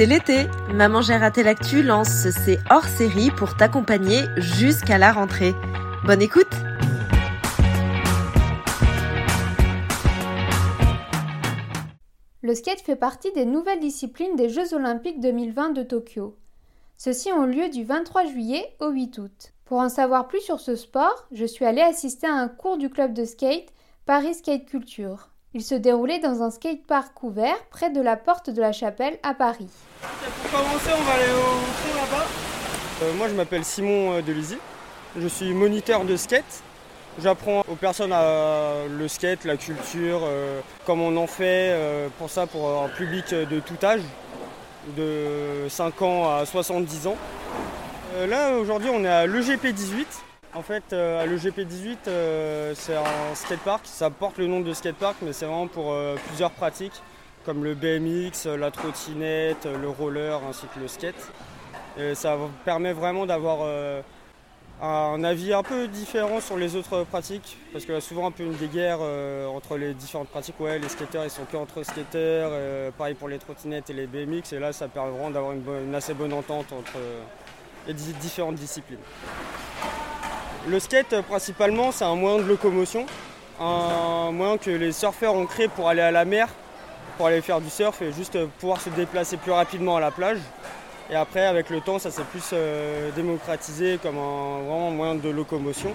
C'est l'été. Maman j'ai raté lance ses hors-série pour t'accompagner jusqu'à la rentrée. Bonne écoute Le skate fait partie des nouvelles disciplines des Jeux olympiques 2020 de Tokyo. Ceux-ci ont lieu du 23 juillet au 8 août. Pour en savoir plus sur ce sport, je suis allée assister à un cours du club de skate Paris Skate Culture. Il se déroulait dans un skatepark couvert près de la porte de la Chapelle à Paris. Pour commencer, on va aller au fond là-bas. Euh, moi, je m'appelle Simon euh, Delisi. Je suis moniteur de skate. J'apprends aux personnes à le skate, la culture, euh, comment on en fait, pour ça pour un public de tout âge, de 5 ans à 70 ans. là, aujourd'hui, on est à l'EGP 18. En fait, à l'EGP 18, c'est un skatepark. Ça porte le nom de skatepark, mais c'est vraiment pour plusieurs pratiques, comme le BMX, la trottinette, le roller, ainsi que le skate. Et ça permet vraiment d'avoir un avis un peu différent sur les autres pratiques, parce qu'il y a souvent un peu une guéguerre euh, entre les différentes pratiques. Ouais, les skateurs ils sont que entre skateurs, euh, pareil pour les trottinettes et les BMX, et là ça permet vraiment d'avoir une, assez bonne entente entre euh, les différentes disciplines. Le skate principalement c'est un moyen de locomotion, un moyen que les surfeurs ont créé pour aller à la mer, pour aller faire du surf et juste pouvoir se déplacer plus rapidement à la plage. Et après, avec le temps, ça s'est plus euh, démocratisé comme un vraiment moyen de locomotion.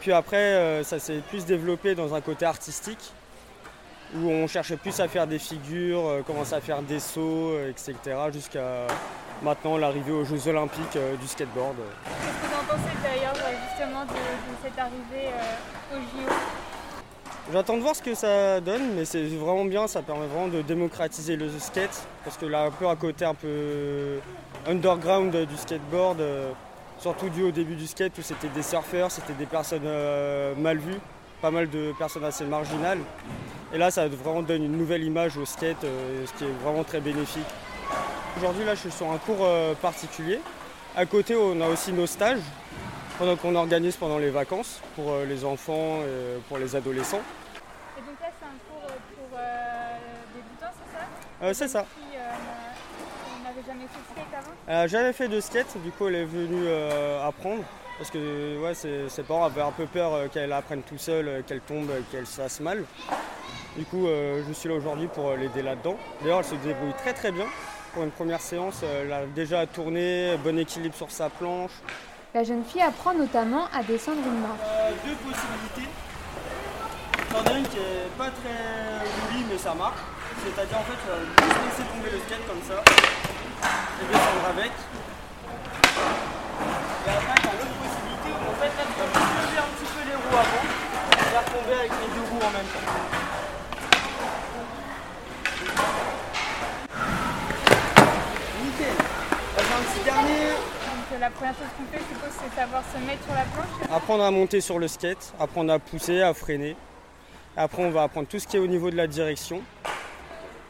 Puis après, euh, ça s'est plus développé dans un côté artistique, où on cherchait plus à faire des figures, euh, commencer à faire des sauts, etc. Jusqu'à maintenant l'arrivée aux Jeux Olympiques du skateboard. Cette arrivée aux JO J'attends de voir ce que ça donne, mais c'est vraiment bien, ça permet vraiment de démocratiser le skate, parce que là, un peu à côté un peu underground du skateboard, euh, surtout dû au début du skate où c'était des surfeurs, c'était des personnes euh, mal vues, pas mal de personnes assez marginales. Et là, ça vraiment donne une nouvelle image au skate, euh, ce qui est vraiment très bénéfique. Aujourd'hui, là, je suis sur un cours particulier. À côté, on a aussi nos stages qu'on organise pendant les vacances pour euh, les enfants et pour les adolescents. Et donc là, c'est un cours euh, pour euh, débutants, c'est ça? C'est ça. Qui n'avait jamais fait de skate avant? J'avais fait de skate, du coup elle est venue apprendre. Parce que ouais, ses, parents avaient un peu peur qu'elle apprenne tout seul, qu'elle tombe, qu'elle se fasse mal. Du coup, je suis là aujourd'hui pour l'aider là-dedans. D'ailleurs, elle se débrouille très très bien. Pour une première séance, elle a déjà tourné, bon équilibre sur sa planche. La jeune fille apprend notamment à descendre une marche. Euh, deux possibilités. T'en as une qui est pas très jolie mais ça marche. C'est-à-dire en fait juste laisser tomber le skate comme ça et descendre avec. Et après l'autre possibilité où en fait là tu vas lever un petit peu les roues avant et faire tomber avec les deux roues en même temps. Nickel. un petit dernier la première chose qu'on fait, c'est savoir se mettre sur la planche. Apprendre à monter sur le skate, apprendre à pousser, à freiner. Après, on va apprendre tout ce qui est au niveau de la direction.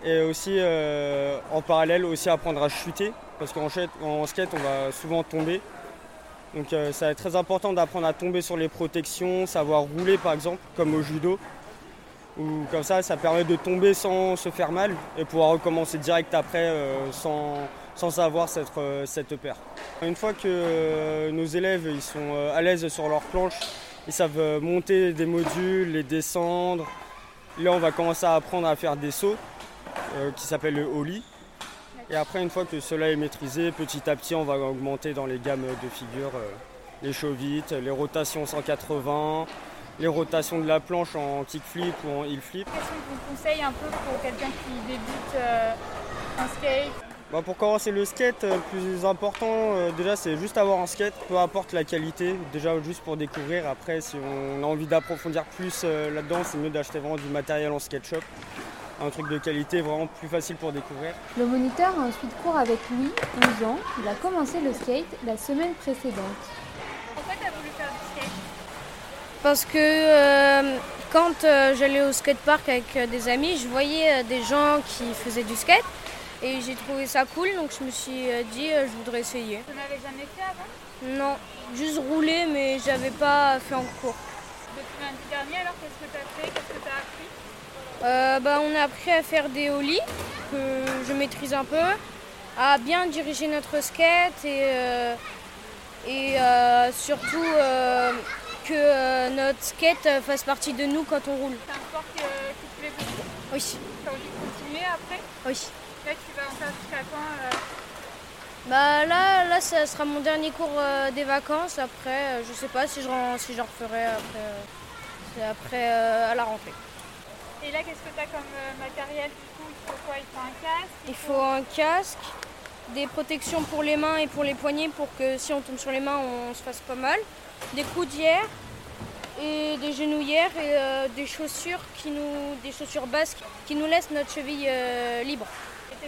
Et aussi, euh, en parallèle, aussi apprendre à chuter. Parce qu'en skate, on va souvent tomber. Donc euh, ça être très important d'apprendre à tomber sur les protections, savoir rouler par exemple, comme au judo. Ou comme ça, ça permet de tomber sans se faire mal et pouvoir recommencer direct après euh, sans, sans avoir cette, euh, cette paire. Une fois que euh, nos élèves ils sont euh, à l'aise sur leur planche, ils savent monter des modules, les descendre. Là, on va commencer à apprendre à faire des sauts qui s'appellent le holly. Et après, une fois que cela est maîtrisé, petit à petit, on va augmenter dans les gammes de figures les chauds vite, les rotations 180, les rotations de la planche en kickflip ou en heel flip. Qu'est-ce que vous conseillez un peu pour quelqu'un qui débute en skate? Bah, pour commencer le skate, le euh, plus important euh, déjà c'est juste avoir un skate, peu importe la qualité, déjà juste pour découvrir. Après si on a envie d'approfondir plus euh, là-dedans, c'est mieux d'acheter vraiment du matériel en skate shop. Un truc de qualité vraiment plus facile pour découvrir. Le moniteur a ensuite cours avec lui, 11 ans. Il a commencé le skate la semaine précédente. Pourquoi tu as voulu faire du skate? Parce que quand j'allais au skatepark avec des amis, je voyais des gens qui faisaient du skate. Et j'ai trouvé ça cool, donc je me suis euh, dit euh, je voudrais essayer. Vous n'avez jamais fait avant? Non, juste rouler, mais j'avais pas fait en cours. Depuis lundi dernier, alors qu'est-ce que tu as fait? Qu'est-ce que tu as appris? Euh, bah, On a appris à faire des ollies, que je maîtrise un peu. à bien diriger notre skate et, et surtout que notre skate fasse partie de nous quand on roule. C'est un sport qui te plaît beaucoup? Oui. Tu as envie de continuer après? Oui. Là, tu vas en faire jusqu'à quand bah là, là, ça sera mon dernier cours euh, des vacances. Après, euh, je sais pas si je si j'en referai après, euh, après à la rentrée. Et là, qu'est-ce que tu as comme matériel du coup? Il faut quoi? Il faut un casque? Il faut un casque, des protections pour les mains et pour les poignets pour que si on tombe sur les mains, on se fasse pas mal. Des coudières et des genouillères et des chaussures qui nous, des chaussures basques qui nous laissent notre cheville libre.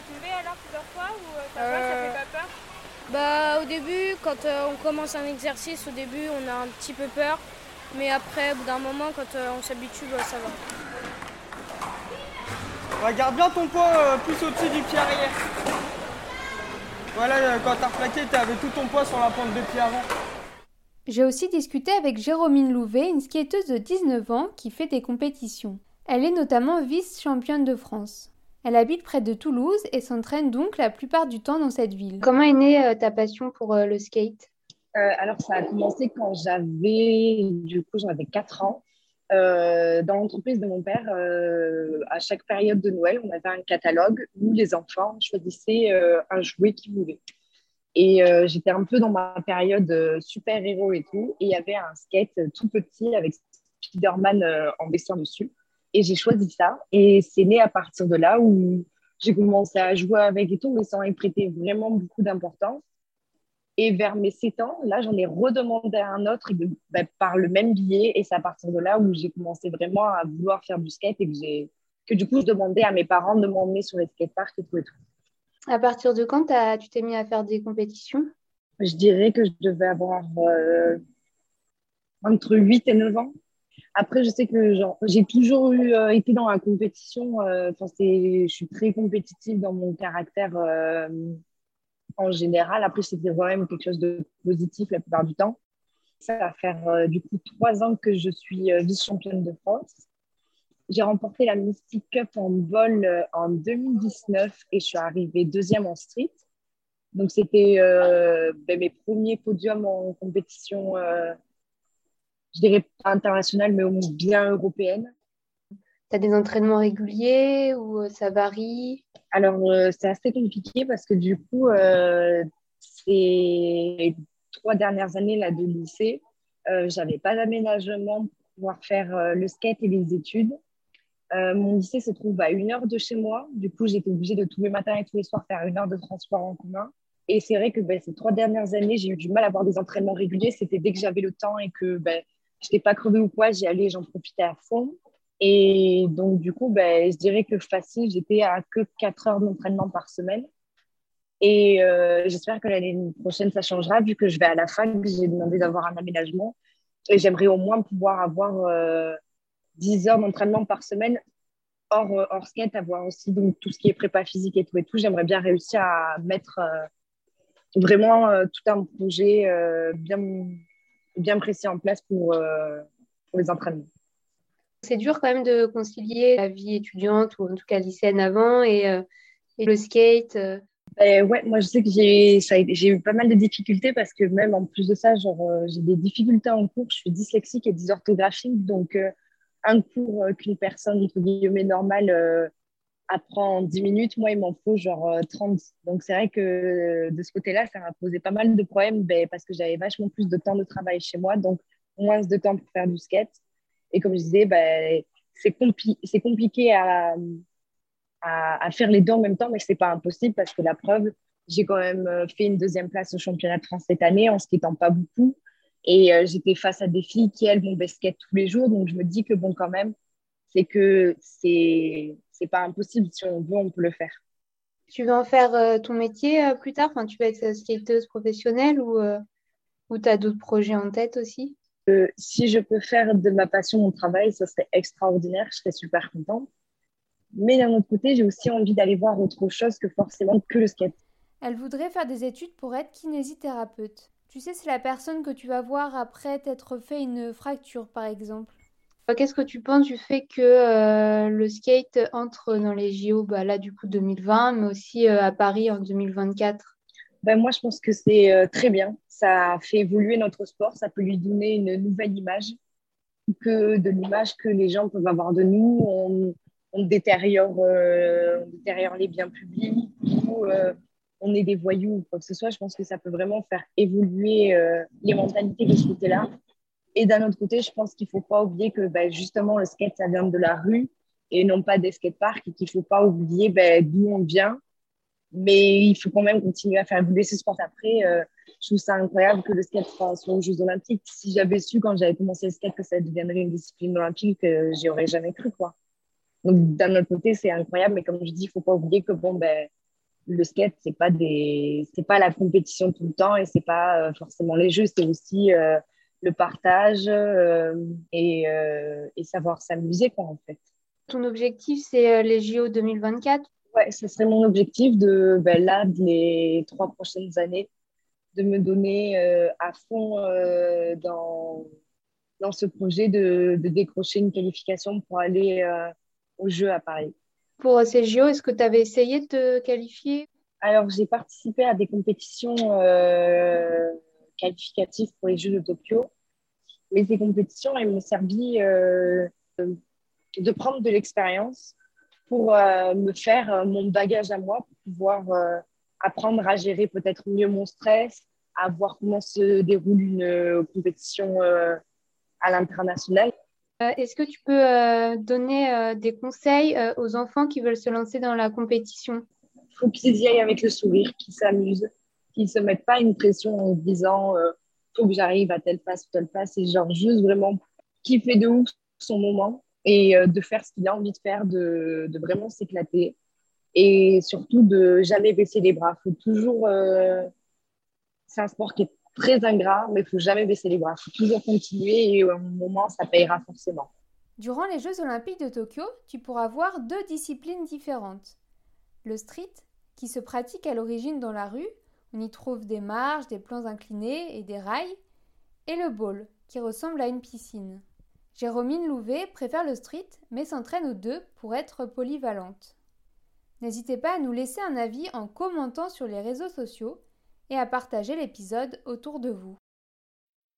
Tombé alors plusieurs fois ou euh, ça, va, ça fait pas peur? Bah au début, quand euh, on commence un exercice, au début on a un petit peu peur, mais après, au bout d'un moment, quand euh, on s'habitue, bah, ça va. Regarde bien ton poids plus au-dessus du pied arrière. Voilà, quand t'as replaqué, t'avais tout ton poids sur la pointe de pied avant. J'ai aussi discuté avec Jérôme Louvet, une skateuse de 19 ans qui fait des compétitions. Elle est notamment vice-championne de France. Elle habite près de Toulouse et s'entraîne donc la plupart du temps dans cette ville. Comment est née euh, ta passion pour euh, le skate? Euh, Alors, ça a commencé quand j'avais, du coup, j'avais 4 ans. dans l'entreprise de mon père, à chaque période de Noël, on avait un catalogue où les enfants choisissaient un jouet qu'ils voulaient. Et j'étais un peu dans ma période super-héros et tout. Et il y avait un skate tout petit avec Spider-Man en dessin dessus. Et j'ai choisi ça. Et c'est né à partir de là où j'ai commencé à jouer avec et tout, mais sans y prêter vraiment beaucoup d'importance. Et vers mes 7 ans, là, j'en ai redemandé un autre bah, par le même biais. Et c'est à partir de là où j'ai commencé vraiment à vouloir faire du skate et que, j'ai, que du coup, je demandais à mes parents de m'emmener sur les skateparks et tout et tout. À partir de quand tu t'es mis à faire des compétitions? Je dirais que je devais avoir euh, entre 8 et 9 ans. Après, je sais que j'ai toujours eu, euh, été dans la compétition. Euh, je suis très compétitive dans mon caractère euh, en général. Après, c'était quand même quelque chose de positif la plupart du temps. Ça va faire du coup trois ans que je suis vice-championne de France. J'ai remporté la Mystic Cup en vol en 2019 et je suis arrivée deuxième en street. Donc, c'était ben, mes premiers podiums en compétition je dirais pas internationale, mais au moins bien européenne. Tu as des entraînements réguliers ou euh, ça varie? Alors, euh, c'est assez compliqué parce que du coup, euh, ces trois dernières années là, de lycée, euh, j'avais pas d'aménagement pour pouvoir faire le skate et les études. mon lycée se trouve à une heure de chez moi. Du coup, j'étais obligée de tous les matins et tous les soirs faire une heure de transport en commun. Et c'est vrai que ben, ces trois dernières années, j'ai eu du mal à avoir des entraînements réguliers. C'était dès que j'avais le temps et que ben, je n'étais pas crevée ou quoi, j'y allais, j'en profitais à fond. Et donc, du coup, ben, je dirais que facile, j'étais à que 4 heures d'entraînement par semaine. Et euh, j'espère que l'année prochaine, ça changera, vu que je vais à la fac, j'ai demandé d'avoir un aménagement. Et j'aimerais au moins pouvoir avoir euh, 10 heures d'entraînement par semaine, hors, euh, hors skate, avoir aussi donc, tout ce qui est prépa physique et tout et tout. J'aimerais bien réussir à mettre euh, vraiment tout un projet bien bien précis en place pour, euh, pour les entraînements. C'est dur quand même de concilier la vie étudiante ou en tout cas lycéenne avant et, euh, et le skate. Euh. Ben ouais, moi je sais que j'ai, j'ai eu pas mal de difficultés parce que même en plus de ça, genre, j'ai des difficultés en cours. Je suis dyslexique et dysorthographique, donc un cours qu'une personne entre guillemets normale apprend en 10 minutes, moi, il m'en faut genre 30. Euh, Donc, c'est vrai que euh, de ce côté-là, ça m'a posé pas mal de problèmes ben, parce que j'avais vachement plus de temps de travail chez moi, donc moins de temps pour faire du skate. Et comme je disais, ben, c'est compliqué à, à, faire les deux en même temps, mais ce n'est pas impossible parce que la preuve, j'ai quand même euh, fait une deuxième place au championnat de France cette année en skatant pas beaucoup. Et j'étais face à des filles qui, elles, vont skate tous les jours. Donc, je me dis que, bon, quand même, c'est que c'est c'est pas impossible. Si on veut, on peut le faire. Tu veux en faire euh, ton métier euh, plus tard? Enfin, Tu veux être skateuse professionnelle ou, euh, ou tu as d'autres projets en tête aussi? Si je peux faire de ma passion mon travail, ça serait extraordinaire. Je serais super contente. Mais d'un autre côté, j'ai aussi envie d'aller voir autre chose que forcément que le skate. Elle voudrait faire des études pour être kinésithérapeute. Tu sais, c'est la personne que tu vas voir après t'être fait une fracture, par exemple. Qu'est-ce que tu penses du fait que le skate entre dans les JO, bah, là du coup 2020, mais aussi à Paris en 2024 ben, moi, je pense que c'est très bien. Ça fait évoluer notre sport, ça peut lui donner une nouvelle image que de l'image que les gens peuvent avoir de nous. On, on détériore, on détériore les biens publics ou on est des voyous ou quoi que ce soit. Je pense que ça peut vraiment faire évoluer les mentalités de ce côté-là. Et d'un autre côté, je pense qu'il ne faut pas oublier que ben, justement, le skate, ça vient de la rue et non pas des skateparks et qu'il ne faut pas oublier ben, d'où on vient. Mais il faut quand même continuer à faire évoluer ce sport. Après, euh, je trouve ça incroyable que le skate soit aux Jeux Olympiques. Si j'avais su quand j'avais commencé le skate que ça deviendrait une discipline olympique, euh, j'y aurais jamais cru. Quoi. Donc d'un autre côté, c'est incroyable, mais comme je dis, il ne faut pas oublier que bon, ben, le skate, ce n'est pas, des... pas la compétition tout le temps et ce n'est pas euh, forcément les jeux, c'est aussi euh, le partage euh, et, euh, et, savoir s'amuser, quoi, en fait. Ton objectif, c'est euh, les JO 2024 Ouais, ce serait mon objectif de, ben, là, les trois prochaines années, de me donner à fond dans, dans ce projet de, de, décrocher une qualification pour aller aux Jeux à Paris. Pour ces JO, est-ce que tu avais essayé de te qualifier? Alors, j'ai participé à des compétitions qualificatif pour les Jeux de Tokyo. Mais ces compétitions, elles m'ont servi euh, de prendre de l'expérience pour euh, me faire euh, mon bagage à moi, pour pouvoir euh, apprendre à gérer peut-être mieux mon stress, à voir comment se déroule une euh, compétition euh, à l'international. Est-ce que tu peux donner des conseils aux enfants qui veulent se lancer dans la compétition? Il faut qu'ils y aillent avec le sourire, qu'ils s'amusent, ne se mettent pas une pression en se disant euh, faut que j'arrive à telle place ou telle place. C'est genre juste vraiment kiffer de ouf son moment et euh, de faire ce qu'il a envie de faire, de, de vraiment s'éclater et surtout de jamais baisser les bras. Faut toujours. Euh... C'est un sport qui est très ingrat, mais faut jamais baisser les bras. Faut toujours continuer et à un moment, ça payera forcément. Durant les Jeux Olympiques de Tokyo, tu pourras voir deux disciplines différentes. Le street, qui se pratique à l'origine dans la rue, on y trouve des marches, des plans inclinés et des rails, et le bowl, qui ressemble à une piscine. Jérômine Louvet préfère le street, mais s'entraîne aux deux pour être polyvalente. N'hésitez pas à nous laisser un avis en commentant sur les réseaux sociaux et à partager l'épisode autour de vous.